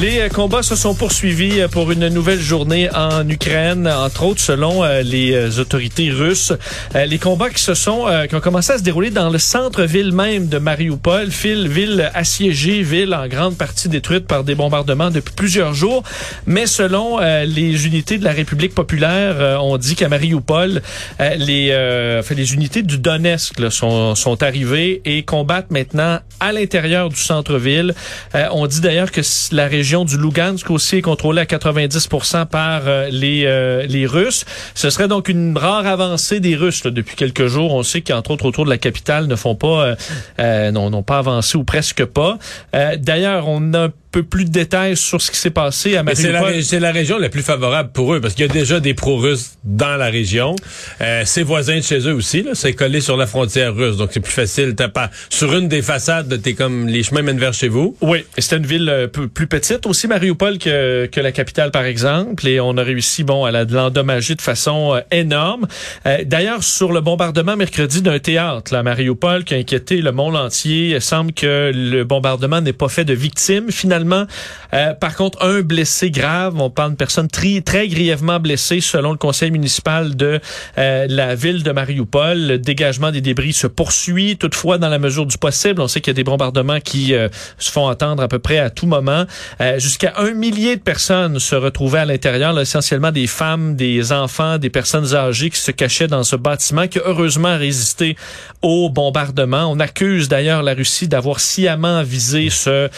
Les euh, combats se sont poursuivis euh, pour une nouvelle journée en Ukraine, entre autres selon euh, les autorités russes. Les combats qui se sont qui ont commencé à se dérouler dans le centre-ville même de Mariupol, ville, assiégée, ville en grande partie détruite par des bombardements depuis plusieurs jours. Mais selon les unités de la République populaire, on dit qu'à Mariupol, les enfin, les unités du Donetsk là, sont, sont arrivées et combattent maintenant à l'intérieur du centre-ville. on dit d'ailleurs que la région région du Lugansk aussi est contrôlée à 90 par euh, les, euh, les Russes. Ce serait donc une rare avancée des Russes depuis quelques jours. On sait qu'entre autres autour de la capitale ne font pas, euh, n'ont pas avancé ou presque pas. D'ailleurs, on a peu plus de détails sur ce qui s'est passé à Mariupol. C'est la, région la plus favorable pour eux parce qu'il y a déjà des pro-russes dans la région. Euh, c'est voisin de chez eux aussi, c'est collé sur la frontière russe, donc c'est plus facile. T'as pas sur une des façades, t'es comme les chemins mènent vers chez vous. Oui, c'est une ville euh, plus petite aussi Mariupol que, que la capitale par exemple, et on a réussi bon à l'endommager de façon euh, énorme. Euh, d'ailleurs, sur le bombardement mercredi d'un théâtre, à Mariupol, qui a inquiété le monde entier, il semble que le bombardement n'est pas fait de victimes finalement euh, par contre, un blessé grave, on parle de personne très, très grièvement blessée selon le conseil municipal de euh, la ville de Mariupol. Le dégagement des débris se poursuit, toutefois dans la mesure du possible. On sait qu'il y a des bombardements qui euh, se font entendre à peu près à tout moment. Jusqu'à un millier de personnes se retrouvaient à l'intérieur, essentiellement des femmes, des enfants, des personnes âgées qui se cachaient dans ce bâtiment qui a heureusement résisté au bombardement. On accuse d'ailleurs la Russie d'avoir sciemment visé ce,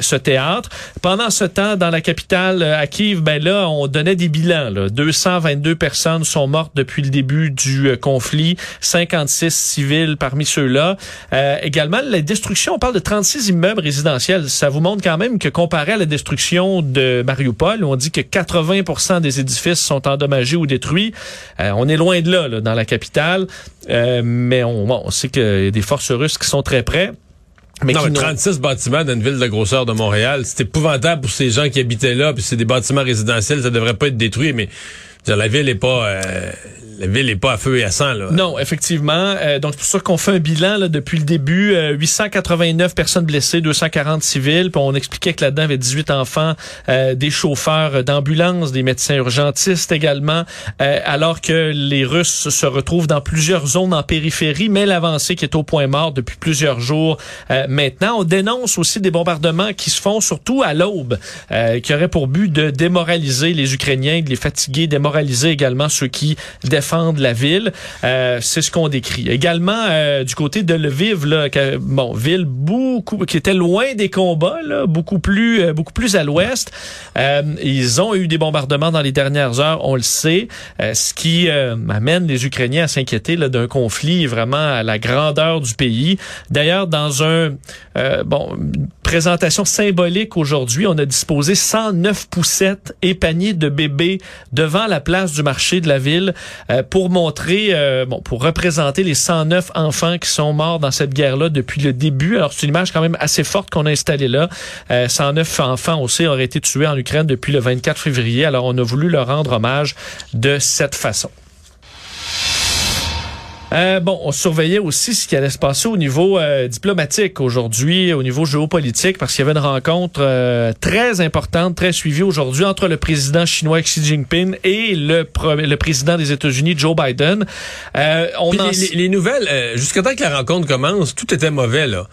ce théâtre. Pendant ce temps, dans la capitale, euh, à Kiev, ben là, on donnait des bilans. Là. 222 personnes sont mortes depuis le début du euh, conflit, 56 civils parmi ceux-là. Euh, également, la destruction, on parle de 36 immeubles résidentiels. Ça vous montre quand même que comparé à la destruction de Mariupol, où on dit que 80 des édifices sont endommagés ou détruits, on est loin de là, là dans la capitale. mais on, on sait qu'il y a des forces russes qui sont très près. Mais non, 36 bâtiments dans une ville de grosseur de Montréal, c'est épouvantable pour ces gens qui habitaient là, puis c'est des bâtiments résidentiels, ça devrait pas être détruit, mais la ville est pas euh, la ville est pas à feu et à sang là. Non, effectivement. Euh, donc c'est pour ça qu'on fait un bilan là, depuis le début. 889 euh, personnes blessées, 240 civils. Puis on expliquait que là-dedans il y avait 18 enfants, des chauffeurs d'ambulance, des médecins urgentistes également. alors que les Russes se retrouvent dans plusieurs zones en périphérie, mais l'avancée qui est au point mort depuis plusieurs jours maintenant. On dénonce aussi des bombardements qui se font surtout à l'aube, qui auraient pour but de démoraliser les Ukrainiens, de les fatiguer, démoraliser également ceux qui défendent la ville. Euh, c'est ce qu'on décrit. Également euh, du côté de Lviv, là, bon, ville beaucoup qui était loin des combats, là, beaucoup plus euh, beaucoup plus à l'ouest. ils ont eu des bombardements dans les dernières heures, on le sait, ce qui amène les Ukrainiens à s'inquiéter d'un conflit vraiment à la grandeur du pays. D'ailleurs, dans un bon présentation symbolique aujourd'hui, on a disposé 109 poussettes et paniers de bébés devant la place du marché de la ville euh, pour montrer, euh, bon, pour représenter les 109 enfants qui sont morts dans cette guerre-là depuis le début. Alors, c'est une image quand même assez forte qu'on a installée là. 109 euh, enfants aussi auraient été tués en Ukraine depuis le 24 février. Alors, on a voulu leur rendre hommage de cette façon. Euh, bon, on surveillait aussi ce qui allait se passer au niveau euh, diplomatique aujourd'hui, au niveau géopolitique, parce qu'il y avait une rencontre euh, très importante, très suivie aujourd'hui entre le président chinois Xi Jinping et le, le président des États-Unis, Joe Biden. on les, les, nouvelles, jusqu'à temps que la rencontre commence, tout était mauvais. là.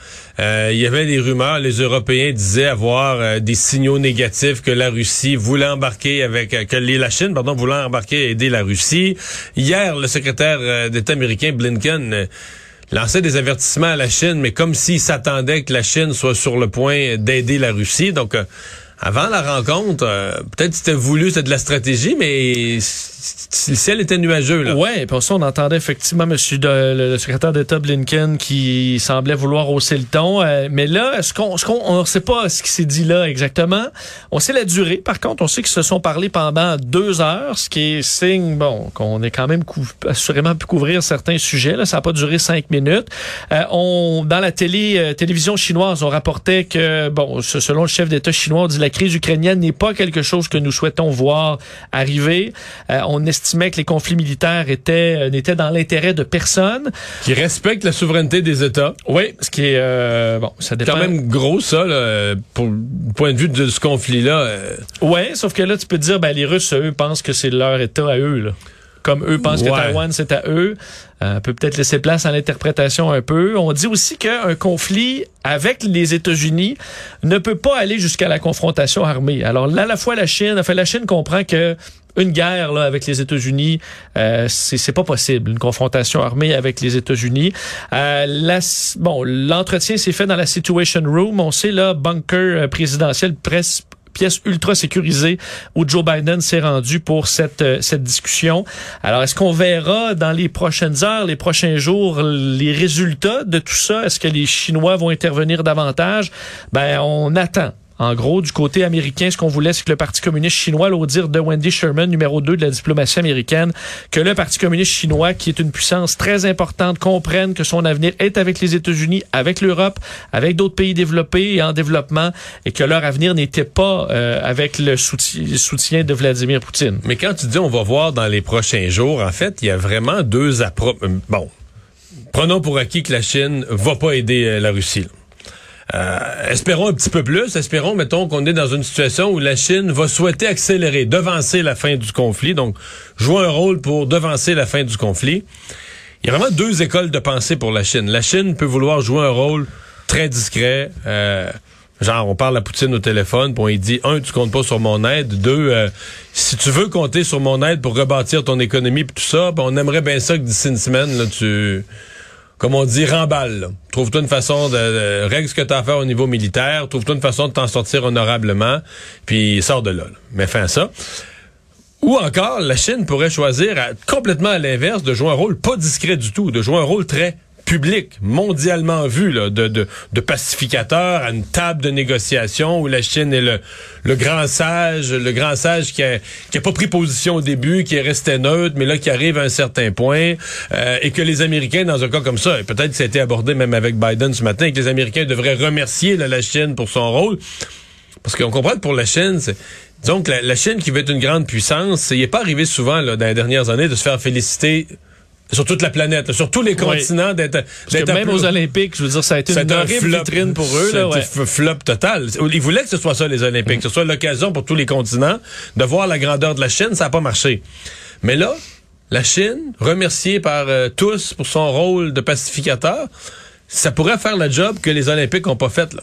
il y avait des rumeurs, les Européens disaient avoir des signaux négatifs que la Russie voulait embarquer avec, que la Chine, pardon, voulait embarquer et aider la Russie. Hier, le secrétaire d'État américain Blinken euh, lançait des avertissements à la Chine, mais comme s'il s'attendait que la Chine soit sur le point d'aider la Russie. Donc, euh, avant la rencontre, euh, peut-être c'était voulu, c'était de la stratégie, mais le ciel était nuageux. Là. Ouais, ça on entendait effectivement Monsieur le, secrétaire d'État Blinken qui semblait vouloir hausser le ton. Euh, mais là, ce qu'on, on sait pas ce qui s'est dit là exactement. On sait la durée. Par contre, on sait qu'ils se sont parlé pendant deux heures, ce qui est signe, bon, qu'on est quand même assurément pu couvrir certains sujets. Là, ça n'a pas duré cinq minutes. Euh, on, dans la télé, euh, télévision chinoise, on rapportait que, bon, selon le chef d'État chinois, dit la crise ukrainienne n'est pas quelque chose que nous souhaitons voir arriver. on estimait que les conflits militaires étaient euh, n'étaient dans l'intérêt de personne. Qui respectent la souveraineté des États. Oui, ce qui est euh, bon, ça dépend. Quand même gros ça, là, pour le point de vue de ce conflit-là. Euh. Ouais, sauf que là tu peux dire, ben les Russes eux pensent que c'est leur État à eux. Là comme eux pensent que Taïwan c'est à eux. Euh, on peut peut-être laisser place à l'interprétation un peu. On dit aussi qu'un conflit avec les États-Unis ne peut pas aller jusqu'à la confrontation armée. Alors là, à la fois la Chine, enfin la Chine comprend que une guerre là, avec les États-Unis, euh, c'est pas possible. Une confrontation armée avec les États-Unis. Euh, bon, l'entretien s'est fait dans la Situation Room. On sait là, bunker euh, présidentiel presse pièce ultra sécurisée où Joe Biden s'est rendu pour cette, euh, cette discussion. Alors, est-ce qu'on verra dans les prochaines heures, les prochains jours, les résultats de tout ça? Est-ce que les Chinois vont intervenir davantage? Ben, on attend. En gros, du côté américain, ce qu'on voulait, c'est que le Parti communiste chinois, au dire de Wendy Sherman, numéro 2 de la diplomatie américaine, que le Parti communiste chinois, qui est une puissance très importante, comprenne que son avenir est avec les États-Unis, avec l'Europe, avec d'autres pays développés et en développement, et que leur avenir n'était pas euh, avec le soutien de Vladimir Poutine. Mais quand tu dis on va voir dans les prochains jours, en fait, il y a vraiment deux approches. Euh, bon, prenons pour acquis que la Chine va pas aider euh, la Russie. Euh, espérons un petit peu plus. Espérons, mettons, qu'on est dans une situation où la Chine va souhaiter accélérer, devancer la fin du conflit, donc jouer un rôle pour devancer la fin du conflit. Il y a vraiment deux écoles de pensée pour la Chine. La Chine peut vouloir jouer un rôle très discret. Euh, genre, on parle à Poutine au téléphone, puis on lui dit, un, tu comptes pas sur mon aide. Deux, euh, si tu veux compter sur mon aide pour rebâtir ton économie, puis tout ça, ben, on aimerait bien ça que d'ici une semaine, là, tu comme on dit, remballe. Trouve-toi une façon de, règle ce que tu as à faire au niveau militaire, trouve-toi une façon de t'en sortir honorablement, puis sors de là. Mais fin ça. Ou encore, la Chine pourrait choisir complètement à l'inverse de jouer un rôle pas discret du tout, de jouer un rôle très public, mondialement vu, là, de, de, de, pacificateur à une table de négociation où la Chine est le, le grand sage, le grand sage qui a, qui a pas pris position au début, qui est resté neutre, mais là qui arrive à un certain point, euh, et que les Américains, dans un cas comme ça, et peut-être que ça a été abordé même avec Biden ce matin, que les Américains devraient remercier la Chine pour son rôle, parce qu'on comprend que pour la Chine, c'est donc la, Chine qui veut être une grande puissance, il n'est pas arrivé souvent dans les dernières années de se faire féliciter sur toute la planète, sur tous les continents d'être même aux Olympiques, je veux dire ça a été une horrible vitrine pour eux là, ouais. flop total. Ils voulaient que ce soit ça les Olympiques, que ce soit l'occasion pour tous les continents de voir la grandeur de la Chine, ça n'a pas marché. Mais là, la Chine, remerciée par euh, tous pour son rôle de pacificateur, ça pourrait faire le job que les Olympiques n'ont pas fait là.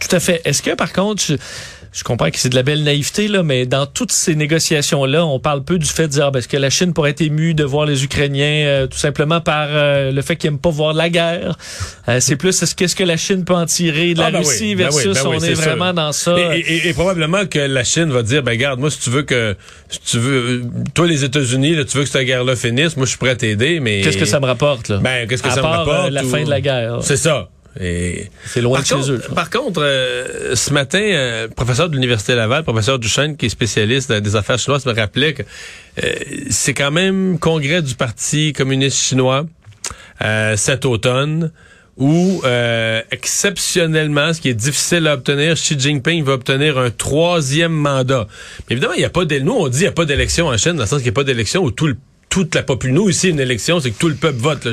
Tout à fait. Est-ce que par contre je comprends que c'est de la belle naïveté, là, mais dans toutes ces négociations-là, on parle peu du fait de dire ah, que la Chine pourrait être émue de voir les Ukrainiens euh, tout simplement par euh, le fait qu'ils n'aiment pas voir la guerre? Euh, c'est plus qu'est-ce que la Chine peut en tirer de la ah, ben Russie ben versus ben on est, vraiment dans ça? Et, probablement que la Chine va dire, ben regarde, moi si tu veux que si tu veux, toi les États-Unis, tu veux que cette guerre-là finisse, moi je suis prêt à t'aider, mais qu'est-ce que ça me rapporte là? Ben qu'est-ce que ça me rapporte La fin de la guerre. C'est ça. C'est loin de chez eux. Par contre, euh, ce matin, euh, professeur de l'Université Laval, professeur Duchesne, qui est spécialiste des affaires chinoises, me rappelait que euh, c'est quand même congrès du Parti communiste chinois cet automne où, exceptionnellement, ce qui est difficile à obtenir, Xi Jinping va obtenir un troisième mandat. Mais évidemment, il n'y a pas d'élection. Nous, on dit qu'il n'y a pas d'élection en Chine, dans le sens qu'il n'y a pas d'élection où tout toute la population, nous ici, une élection, c'est que tout le peuple vote.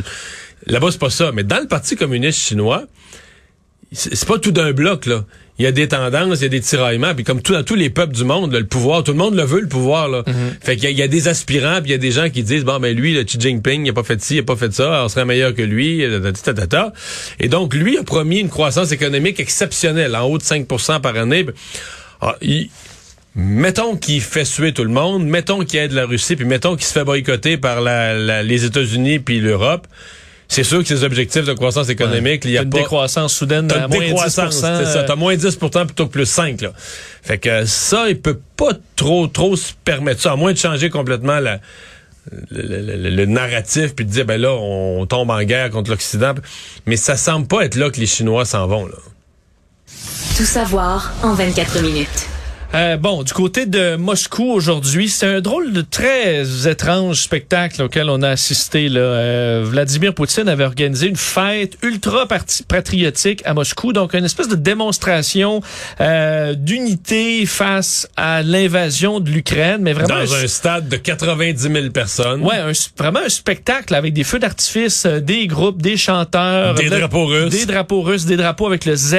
Là-bas, c'est pas ça. Mais dans le Parti communiste chinois, c'est pas tout d'un bloc, là. Il y a des tendances, il y a des tiraillements, puis comme tout, dans tous les peuples du monde, le pouvoir, tout le monde le veut, le pouvoir, là. Mm-hmm. Fait qu'il y, a des aspirants, puis il y a des gens qui disent, bon, ben lui, le Xi Jinping, il a pas fait ci, il a pas fait ça, on serait meilleur que lui, et donc, lui a promis une croissance économique exceptionnelle, en haut de 5% par année. Ah, mettons qu'il fait suer tout le monde, mettons qu'il aide la Russie, puis mettons qu'il se fait boycotter par la, les États-Unis puis l'Europe c'est sûr que ces objectifs de croissance économique, il y a une pas... décroissance soudaine T'as à moins 10 c'est ça. T'as moins 10 plutôt que plus 5, là. Fait que ça, il peut pas trop, trop se permettre ça, à moins de changer complètement la, le, narratif puis de dire ben là on tombe en guerre contre l'Occident mais ça semble pas être là que les Chinois s'en vont là. Tout savoir en 24 minutes. Euh, bon, du côté de Moscou aujourd'hui, c'est un drôle de très étrange spectacle auquel on a assisté. Là. Euh, Vladimir Poutine avait organisé une fête ultra patriotique à Moscou, donc une espèce de démonstration euh, d'unité face à l'invasion de l'Ukraine, mais vraiment dans un, stade de 90 000 personnes. Ouais, un, vraiment un spectacle avec des feux d'artifice, euh, des groupes, des chanteurs, des drapeaux russes, des drapeaux russes, des drapeaux avec le Z,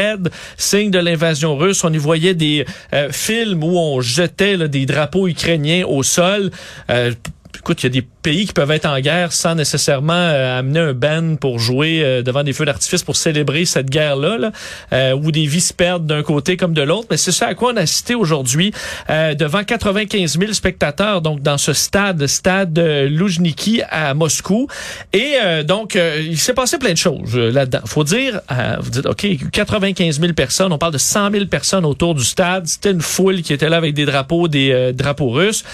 signe de l'invasion russe. On y voyait des euh, où on jetait des drapeaux ukrainiens au sol. Euh, écoute, il y a des pays qui peuvent être en guerre sans nécessairement euh, amener un band pour jouer euh, devant des feux d'artifice pour célébrer cette guerre-là, là, euh, où des vies se perdent d'un côté comme de l'autre. Mais c'est ça à quoi on a assisté aujourd'hui devant 95 000 spectateurs, donc dans ce stade, stade Loujniki à Moscou. Et donc, il s'est passé plein de choses là-dedans. Faut dire, vous dites, OK, 95 000 personnes, on parle de 100 000 personnes autour du stade. C'était une foule qui était là avec des drapeaux, des drapeaux russes.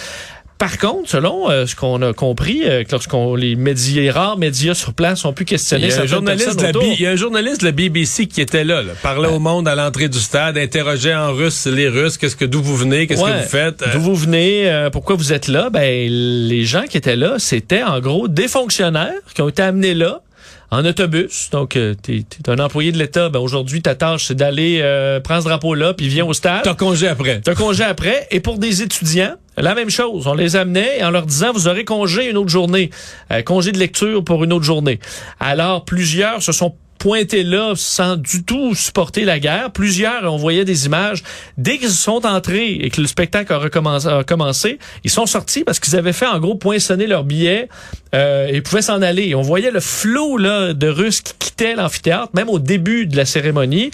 Par contre, selon euh, ce qu'on a compris, euh, lorsqu'on les médias, les rares médias sur place ont pu questionner il y a un journaliste de la il y a un journaliste de la BBC qui était là, parlait au monde à l'entrée du stade, interrogeait en russe les Russes, qu'est-ce que d'où vous venez, qu'est-ce que vous faites, d'où vous venez, euh, pourquoi vous êtes là? Ben les gens qui étaient là, c'était en gros des fonctionnaires qui ont été amenés là en autobus. Donc, euh, tu es, un employé de l'État. Ben, aujourd'hui, ta tâche, c'est d'aller euh, prendre ce drapeau-là, puis viens au stade. T'as congé après. T'as congé après. Et pour des étudiants, la même chose. On les amenait en leur disant, vous aurez congé une autre journée. Euh, congé de lecture pour une autre journée. Alors, plusieurs se sont pointé là sans du tout supporter la guerre. Plusieurs, on voyait des images, dès qu'ils sont entrés et que le spectacle a, recommencé, ils sont sortis parce qu'ils avaient fait en gros poinçonner leurs billets euh, et pouvaient s'en aller. on voyait le flot là, de Russes qui quittaient l'amphithéâtre, même au début de la cérémonie.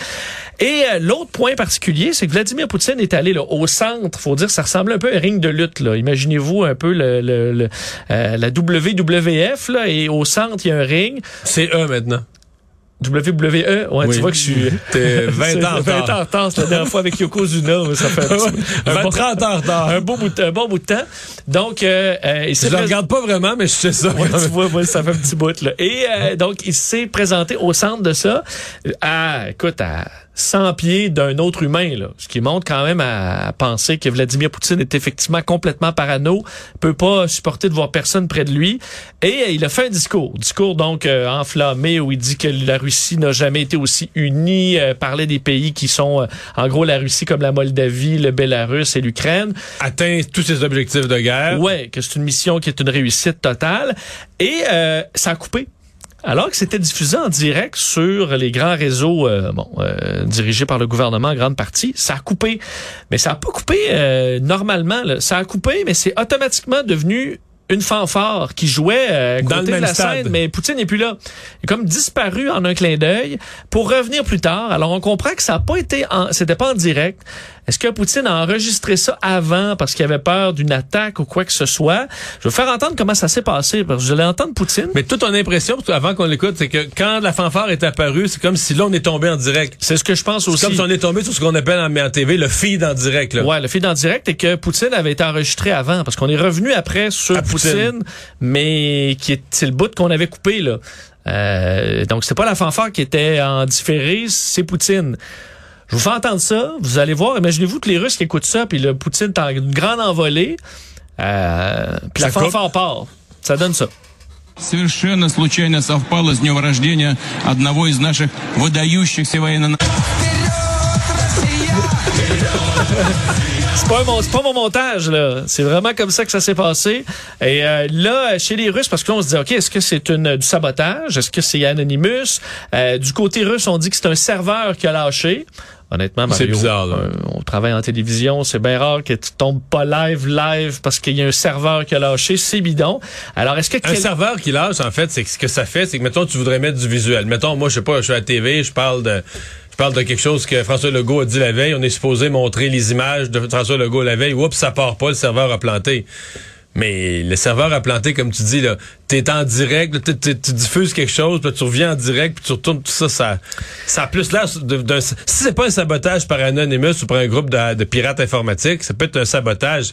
Et euh, l'autre point particulier, c'est que Vladimir Poutine est allé là, au centre. faut dire, ça ressemble un peu à un ring de lutte. Imaginez-vous un peu le, le, euh, la WWF, là, et au centre, il y a un ring. C'est eux maintenant. WWE, ouais, tu vois que je suis. T'es 20 ans en 20 ans en retard, c'est la dernière fois avec Yokozuna, ça fait un, petit, un, bon, 30 ans en retard. Un, beau bout, un bon bout de temps. Donc, euh, euh il Je le regarde pas vraiment, mais je sais ça. Ouais, tu vois, moi, ça fait un petit bout, là. Et euh, donc, il s'est présenté au centre de ça, à, écoute, à 100 pieds d'un autre humain, là, ce qui montre quand même à, penser que Vladimir Poutine est effectivement complètement parano, peut pas supporter de voir personne près de lui, et euh, il a fait un discours, discours donc euh, enflammé où il dit que la Russie n'a jamais été aussi unie, euh, parlait des pays qui sont en gros la Russie comme la Moldavie, le Bélarus et l'Ukraine, atteint tous ses objectifs de guerre. Ouais, que c'est une mission qui est une réussite totale, et ça a coupé alors que c'était diffusé en direct sur les grands réseaux euh, bon, euh, dirigés par le gouvernement en grande partie, ça a coupé. Mais ça a pas coupé euh, normalement. Là. Ça a coupé, mais c'est automatiquement devenu une fanfare qui jouait euh, dans le même la scène, mais Poutine n'est plus là. Il est comme disparu en un clin d'œil pour revenir plus tard. Alors on comprend que ça n'a pas été, en, c'était pas en direct. Est-ce que Poutine a enregistré ça avant parce qu'il avait peur d'une attaque ou quoi que ce soit? Je vais faire entendre comment ça s'est passé parce que je l'ai entendre Poutine. Mais toute ton impression avant qu'on l'écoute, c'est que quand la fanfare est apparue, c'est comme si là on est tombé en direct. C'est ce que je pense aussi. Comme si on est tombé sur ce qu'on appelle en, en TV le feed en direct. Là. Ouais, le feed en direct et que Poutine avait été enregistré avant parce qu'on est revenu après sur Poutine, mais qui est c'est le bout qu'on avait coupé là. Euh, donc c'est pas la fanfare qui était en différé, c'est Poutine. Je vous fais entendre ça, vous allez voir, imaginez-vous que les Russes qui écoutent ça, puis le Poutine est en une grande envolée, euh, puis la fanfare part. Ça donne ça. Совершенно случайно совпало с днем рождения одного из наших выдающихся военно... C'est pas, pas mon montage, là. C'est vraiment comme ça que ça s'est passé. Et euh, là, chez les Russes, parce que là, on se dit, OK, est-ce que c'est une du sabotage? Est-ce que c'est Anonymous? Euh, du côté russe, on dit que c'est un serveur qui a lâché. Honnêtement, Mario, c'est bizarre. Là. Euh, on travaille en télévision, c'est bien rare que tu tombes pas live, live, parce qu'il y a un serveur qui a lâché. C'est bidon. Alors, est-ce que un serveur qui lâche, en fait, c'est ce que ça fait, c'est que mettons, tu voudrais mettre du visuel. Mettons, moi, je sais pas, je suis à la TV, je parle de je parle de quelque chose que François Legault a dit la veille. On est supposé montrer les images de François Legault la veille. Oups, ça part pas, le serveur a planté. Mais le serveur a planté, comme tu dis, là, t'es en direct, tu diffuses quelque chose, puis tu reviens en direct, puis tu retournes tout ça, ça, ça a plus l'air d'un, si c'est pas un sabotage par Anonymous ou par un groupe de, de pirates informatiques, ça peut être un sabotage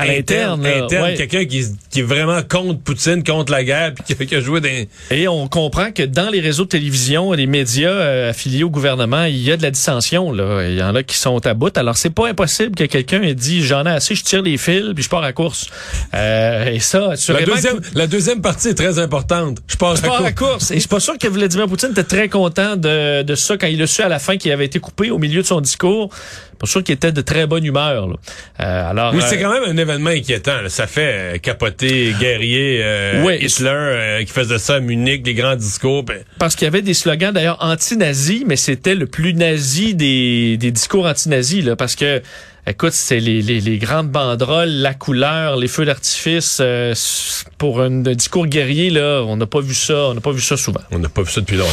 à l'interne, interne, quelqu'un qui, qui, est vraiment contre Poutine, contre la guerre, puis qui, a joué des... Et on comprend que dans les réseaux de télévision, les médias euh, affiliés au gouvernement, il y a de la dissension. Là. Il y en a qui sont à bout. Alors, c'est pas impossible que quelqu'un ait dit, j'en ai assez, je tire les fils, puis je pars à course. Euh, et ça, la deuxième, la deuxième partie est très importante. Je pars, je pars à, course. Et je suis pas sûr que Vladimir Poutine était très content de, de ça quand il a su à la fin qu'il avait été coupé au milieu de son discours pas sûr qu'il était de très bonne humeur. Là. Euh, alors, oui, c'est euh, quand même un événement inquiétant. Ça fait euh, capoter guerrier euh, Hitler qui faisait ça à Munich, des grands discours. Ben. Parce qu'il y avait des slogans d'ailleurs anti-nazis, mais c'était le plus nazi des, des discours anti-nazis. Là, parce que Écoute, c'est les, les, les, grandes banderoles, la couleur, les feux d'artifice. Euh, pour un, discours guerrier, là, on n'a pas vu ça. On n'a pas vu ça souvent. On n'a pas vu ça depuis longtemps.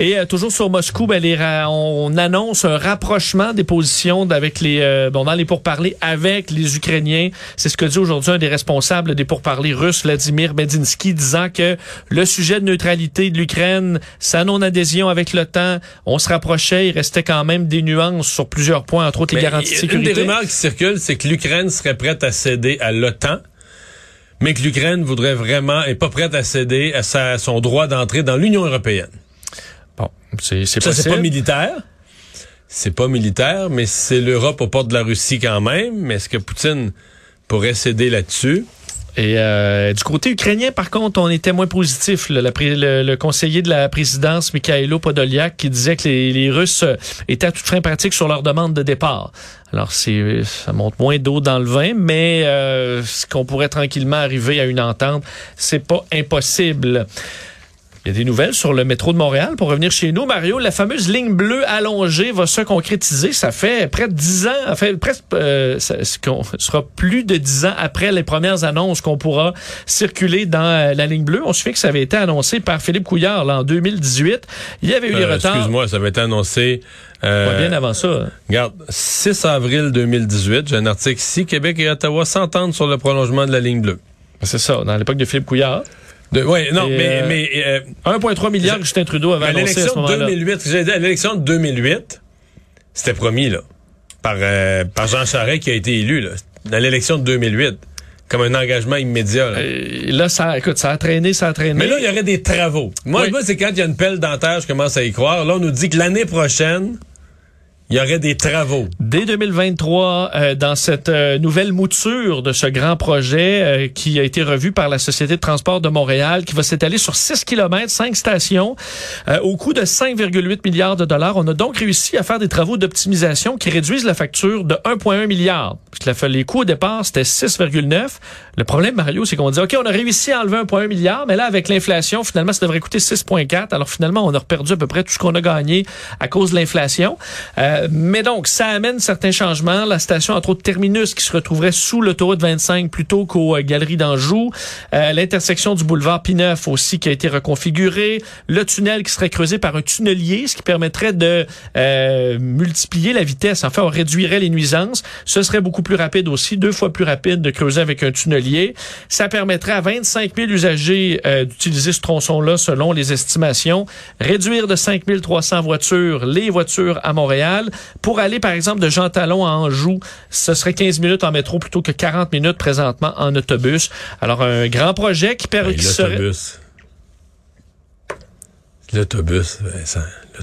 Et euh, toujours sur Moscou, ben, les on annonce un rapprochement des positions avec les, euh, bon, dans les pourparlers avec les Ukrainiens. C'est ce que dit aujourd'hui un des responsables des pourparlers russes, Vladimir Medinsky, disant que le sujet de neutralité de l'Ukraine, sa non-adhésion avec l'OTAN, on se rapprochait. Il restait quand même des nuances sur plusieurs points, entre autres les garanties une des rumeurs qui circulent, c'est que l'Ukraine serait prête à céder à l'OTAN, mais que l'Ukraine voudrait vraiment, est pas prête à céder à, sa, son droit d'entrer dans l'Union européenne. Bon, c'est Ça, c'est pas militaire. C'est pas militaire, mais c'est l'Europe aux portes de la Russie quand même. Mais est-ce que Poutine pourrait céder là-dessus? Et euh, du côté ukrainien, par contre, on était moins positif. Le, le, conseiller de la présidence, Mikhailo Podolyak, qui disait que les, Russes étaient à toute fin pratique sur leur demande de départ. Alors, c'est ça monte moins d'eau dans le vin, mais euh, ce qu'on pourrait tranquillement arriver à une entente, c'est pas impossible. Il y a des nouvelles sur le métro de Montréal. Pour revenir chez nous, Mario, la fameuse ligne bleue allongée va se concrétiser. Ça fait près de dix ans, fait presque, euh, ça, sera plus de dix ans après les premières annonces qu'on pourra circuler dans euh, la ligne bleue. On se fait que ça avait été annoncé par Philippe Couillard là, en 2018. Il y avait eu des euh, retards. Excuse-moi, ça avait été annoncé. Euh, bien avant ça. Regarde, 6 avril 2018, j'ai un article ici, Québec et Ottawa s'entendent sur le prolongement de la ligne bleue. C'est ça, dans l'époque de Philippe Couillard. Oui, non, mais, euh, mais 1,3 milliard que Justin Trudeau avait annoncé à ce moment-là. 2008, j'ai dit, à l'élection de 2008, c'était promis là, par euh, par Jean Charest qui a été élu là, dans l'élection de 2008 comme un engagement immédiat. Là. Euh, là, ça, écoute, ça a traîné, ça a traîné. Mais là, il y aurait des travaux. Moi, moi c'est quand il y a une pelle dentaire, je commence à y croire. Là, on nous dit que l'année prochaine, il y aurait des travaux. Dès 2023, euh, dans cette euh, nouvelle mouture de ce grand projet euh, qui a été revu par la Société de transport de Montréal, qui va s'étaler sur 6 km, 5 stations, au coût de 5,8 milliards de dollars. On a donc réussi à faire des travaux d'optimisation qui réduisent la facture de 1,1 milliard. Les coûts au départ, c'était 6,9. Le problème, Mario, c'est qu'on dit, OK, on a réussi à enlever 1,1 milliard, mais là, avec l'inflation, finalement, ça devrait coûter 6,4. Alors finalement, on a perdu à peu près tout ce qu'on a gagné à cause de l'inflation. Euh, mais donc, ça amène certains changements. La station, entre autres, Terminus, qui se retrouverait sous l'autoroute 25 plutôt qu'aux euh, Galeries d'Anjou. Euh, l'intersection du boulevard Pineuf aussi qui a été reconfigurée. Le tunnel qui serait creusé par un tunnelier, ce qui permettrait de multiplier la vitesse. Enfin, on réduirait les nuisances. Ce serait beaucoup plus rapide aussi, deux fois plus rapide de creuser avec un tunnelier. Ça permettrait à 25 000 usagers d'utiliser ce tronçon-là selon les estimations. Réduire de 5 300 voitures les voitures à Montréal. Pour aller, par exemple, de Jean Talon à Anjou, ce serait 15 minutes en métro plutôt que 40 minutes présentement en autobus. Alors, un grand projet qui permet... L'autobus. L'autobus,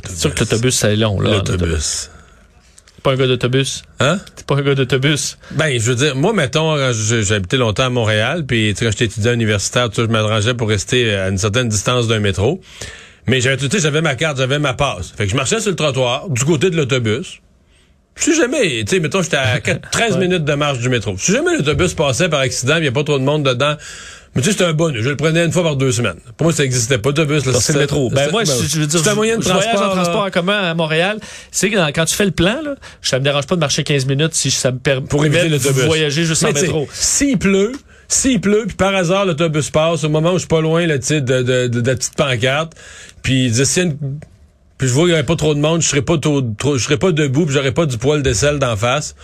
C'est sûr que l'autobus, c'est long, là. L'autobus. Pas un gars d'autobus. Hein? T'es pas un gars d'autobus. Ben, je veux dire, moi, mettons, j'ai habité longtemps à Montréal, puis quand j'étais étudiant universitaire, je m'arrangeais pour rester à une certaine distance d'un métro. Mais j'avais, tu sais, j'avais ma carte, j'avais ma passe. Fait que je marchais sur le trottoir, du côté de l'autobus. Si jamais, tu sais, mettons, j'étais à 13 minutes de marche du métro. Si jamais l'autobus passait par accident, il n'y a pas trop de monde dedans, mais tu sais, c'était un bonus. Je le prenais une fois par deux semaines. Pour moi, ça n'existait pas. L'autobus, c'est le métro. Ben, moi, je, veux dire, c'est un moyen de transport. en transport en commun à Montréal. C'est que quand tu fais le plan, là, ça me dérange pas de marcher 15 minutes si ça me permet pour éviter de voyager juste en métro. S'il pleut, s'il pleut, puis par hasard, l'autobus passe, au moment où je suis pas loin là, de, de, de, de, la petite pancarte, puis une... puis je vois qu'il n'y aurait pas trop de monde, je serais pas trop, je serais pas debout, puis j'aurais pas du poil de sel d'en face.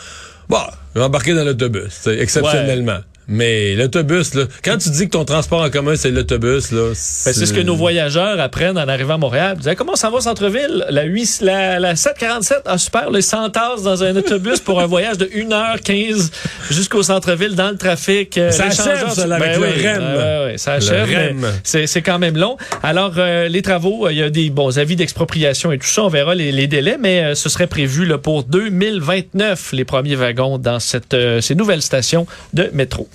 Bon, je vais embarquer dans l'autobus, exceptionnellement. Mais l'autobus, là, quand tu dis que ton transport en commun, c'est l'autobus, là. Ben, c'est ce que nos voyageurs apprennent en arrivant à Montréal. Ils disent, comment ça va au centre-ville? La, 8, la, la 747, ah super, le 100 dans un autobus pour un voyage de 1h15 jusqu'au centre-ville dans le trafic. Euh, ça achève, ça, avec ben le REM. ça achève, c'est quand même long. Alors, euh, les travaux, il y a des bons avis d'expropriation et tout ça. On verra les, les délais, mais euh, ce serait prévu là, pour 2029, les premiers wagons dans cette, ces nouvelles stations de métro.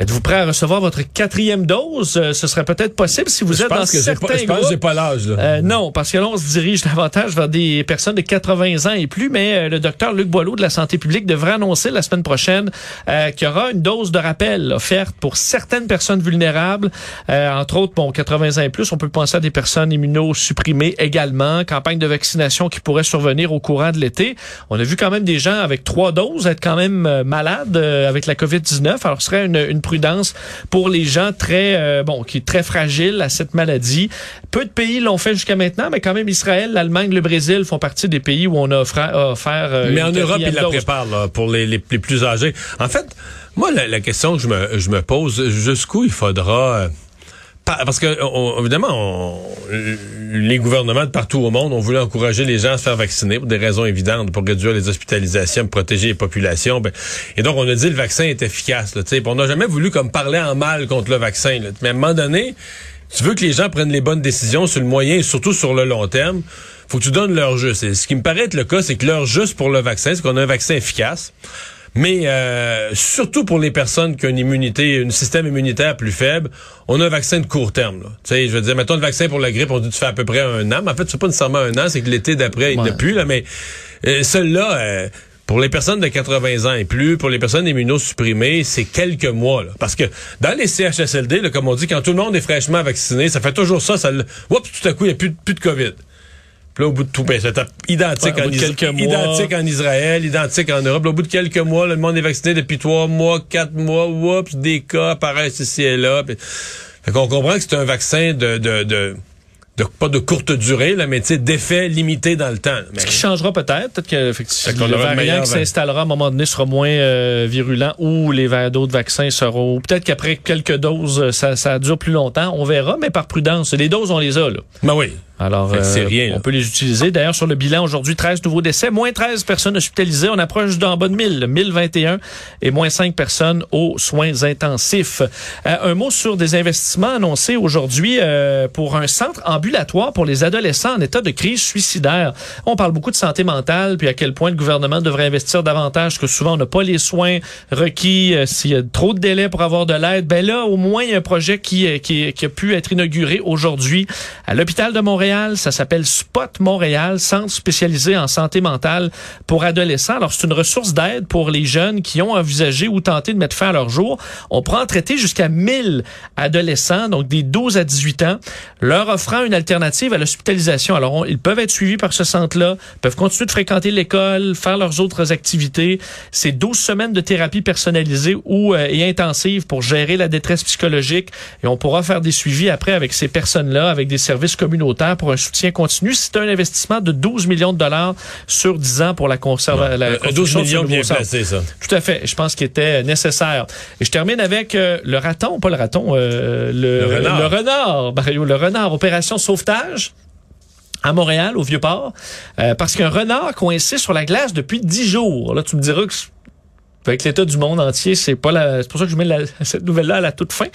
Êtes-vous prêt à recevoir votre quatrième dose? Euh, ce serait peut-être possible si vous êtes dans certains pas, Je pense que pas l'âge. Euh, non, parce que là, on se dirige davantage vers des personnes de 80 ans et plus, mais euh, le docteur Luc Boileau de la santé publique devrait annoncer la semaine prochaine qu'il y aura une dose de rappel offerte pour certaines personnes vulnérables, entre autres, bon, 80 ans et plus. On peut penser à des personnes immunosupprimées également, campagne de vaccination qui pourrait survenir au courant de l'été. On a vu quand même des gens avec trois doses être quand même malades avec la COVID-19. Alors, ce serait une, une prudence pour les gens très euh, bon qui très fragiles à cette maladie. Peu de pays l'ont fait jusqu'à maintenant, mais quand même Israël, l'Allemagne, le Brésil font partie des pays où on a offert. Euh, mais en Europe, ils la préparent pour les, les, plus âgés. En fait, moi, la, question que je me, je me pose, jusqu'où il faudra euh, parce que évidemment, les gouvernements de partout au monde ont voulu encourager les gens à se faire vacciner pour des raisons évidentes, pour réduire les hospitalisations, protéger les populations. Ben, et donc, on a dit le vaccin est efficace. Là, on n'a jamais voulu comme parler en mal contre le vaccin. Mais à un moment donné, tu veux que les gens prennent les bonnes décisions sur le moyen et surtout sur le long terme. Faut que tu donnes leur juste. Et ce qui me paraît être le cas, c'est que leur juste pour le vaccin, c'est qu'on a un vaccin efficace. Mais euh, surtout pour les personnes qui ont une immunité, un système immunitaire plus faible, on a un vaccin de court terme. Tu sais, je veux dire, mettons le vaccin pour la grippe, on dit tu fais à peu près un an. Mais en fait, c'est pas nécessairement un an, c'est que l'été d'après, il n'y a plus. Là, mais euh, celui-là, euh, pour les personnes de 80 ans et plus, pour les personnes immunosupprimées, c'est quelques mois. Là. Parce que dans les CHSLD, là, comme on dit, quand tout le monde est fraîchement vacciné, ça fait toujours ça. ça oups, tout à coup, il n'y a plus, plus de COVID là, au bout de tout, ben, c'est identique, en, identique en Israël, identique en Europe. au bout de quelques mois, le monde est vacciné depuis trois mois, quatre mois, oups, des cas apparaissent ici et là. fait qu'on comprend que c'est un vaccin de, de, de pas de courte durée, là, mais d'effet limité dans le temps. Ce qui changera peut-être, peut-être que le variant qui s'installera à un moment donné sera moins euh, virulent ou les d'autres vaccins seront. Peut-être qu'après quelques doses, ça, ça dure plus longtemps. On verra, mais par prudence. Les doses, on les a là. Ben oui. Alors, euh, on peut les utiliser. D'ailleurs, sur le bilan aujourd'hui, 13 nouveaux décès, moins 13 personnes hospitalisées. On approche d'en bas de 1000, 1021 et moins 5 personnes aux soins intensifs. Euh, un mot sur des investissements annoncés aujourd'hui euh, pour un centre ambulatoire pour les adolescents en état de crise suicidaire. On parle beaucoup de santé mentale, puis à quel point le gouvernement devrait investir davantage, parce que souvent on n'a pas les soins requis, s'il y a trop de délais pour avoir de l'aide. Ben là, au moins, il y a un projet qui, qui, qui a pu être inauguré aujourd'hui à l'hôpital de Montréal ça s'appelle Spot Montréal, centre spécialisé en santé mentale pour adolescents. Alors, c'est une ressource d'aide pour les jeunes qui ont envisagé ou tenté de mettre fin à leur jour. On prend en traiter jusqu'à 1000 adolescents, donc des 12 à 18 ans, leur offrant une alternative à l'hospitalisation. Alors, ils peuvent être suivis par ce centre-là, peuvent continuer de fréquenter l'école, faire leurs autres activités. C'est 12 semaines de thérapie personnalisée ou euh, et intensive pour gérer la détresse psychologique et on pourra faire des suivis après avec ces personnes-là, avec des services communautaires pour un soutien continu. C'est un investissement de 12 millions de dollars sur 10 ans pour la conservation. Ouais. 12 millions bien placé, ça. Tout à fait. Je pense qu'il était nécessaire. Et je termine avec euh, le raton, pas le raton, euh, le, renard. Le renard, Mario, le renard. Opération sauvetage à Montréal, au Vieux-Port, euh, parce qu'un renard coincé sur la glace depuis dix jours. Là, tu me diras que avec l'état du monde entier, c'est pas la, c'est pour ça que je mets cette nouvelle-là à la toute fin.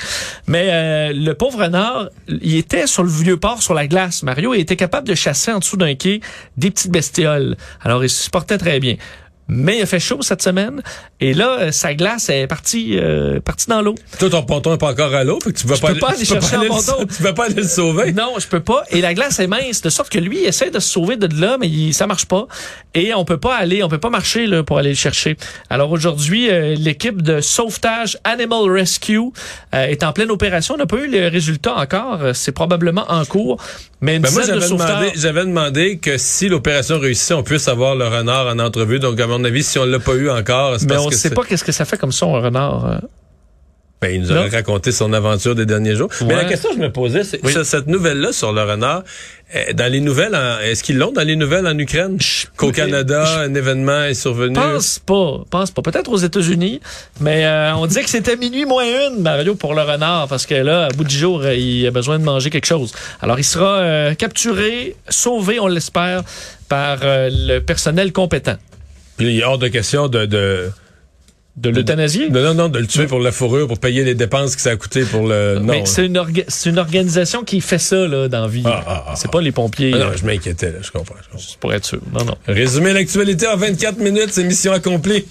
Mais euh, le pauvre renard, il était sur le vieux port sur la glace. Mario il était capable de chasser en dessous d'un quai des petites bestioles. Alors il se portait très bien. Mais il a fait chaud cette semaine. Et là, euh, sa glace est partie, euh, partie dans l'eau. Toi, ton ponton n'est pas encore à l'eau. tu vas pas, peux pas aller chercher un ponton. Tu vas pas aller le sauver. Non, je peux pas. Et la glace est mince. De sorte que lui, il essaie de se sauver de là, mais il, ça marche pas. Et on peut pas aller, on peut pas marcher là, pour aller le chercher. Alors aujourd'hui, euh, l'équipe de sauvetage Animal Rescue euh, est en pleine opération. On n'a pas eu les résultats encore. C'est probablement en cours. Mais ben moi, j'avais demandé, j'avais demandé que si l'opération réussissait, on puisse avoir le renard en entrevue. Donc, à mon avis, si on l'a pas eu encore, c'est Mais on ne sait pas qu'est-ce que ça fait comme son, un renard. Ben, il nous aurait raconté son aventure des derniers jours. Mais la question que je me posais, c'est cette nouvelle-là sur le renard, eh, dans les nouvelles, est-ce qu'ils l'ont dans les nouvelles en Ukraine? Qu'au Canada, un événement est survenu? Pense pas, pense pas. Peut-être aux États-Unis, mais euh, on disait que c'était minuit moins une, Mario, pour le renard, parce que là, à bout du jour, euh, il a besoin de manger quelque chose. Alors, il sera euh, capturé, sauvé, on l'espère, par le personnel compétent. Puis il est hors de question de de l'euthanasier? Non, non, non, de le tuer pour la fourrure, pour payer les dépenses que ça a coûté pour le. Non. Mais c'est une, une organisation qui fait ça, là, dans la vie. Ah, ah, ah, c'est pas les pompiers. non, je m'inquiétais, là, je comprends. Pour être sûr. Non, non. Résumer l'actualité en 24 minutes, c'est mission accomplie.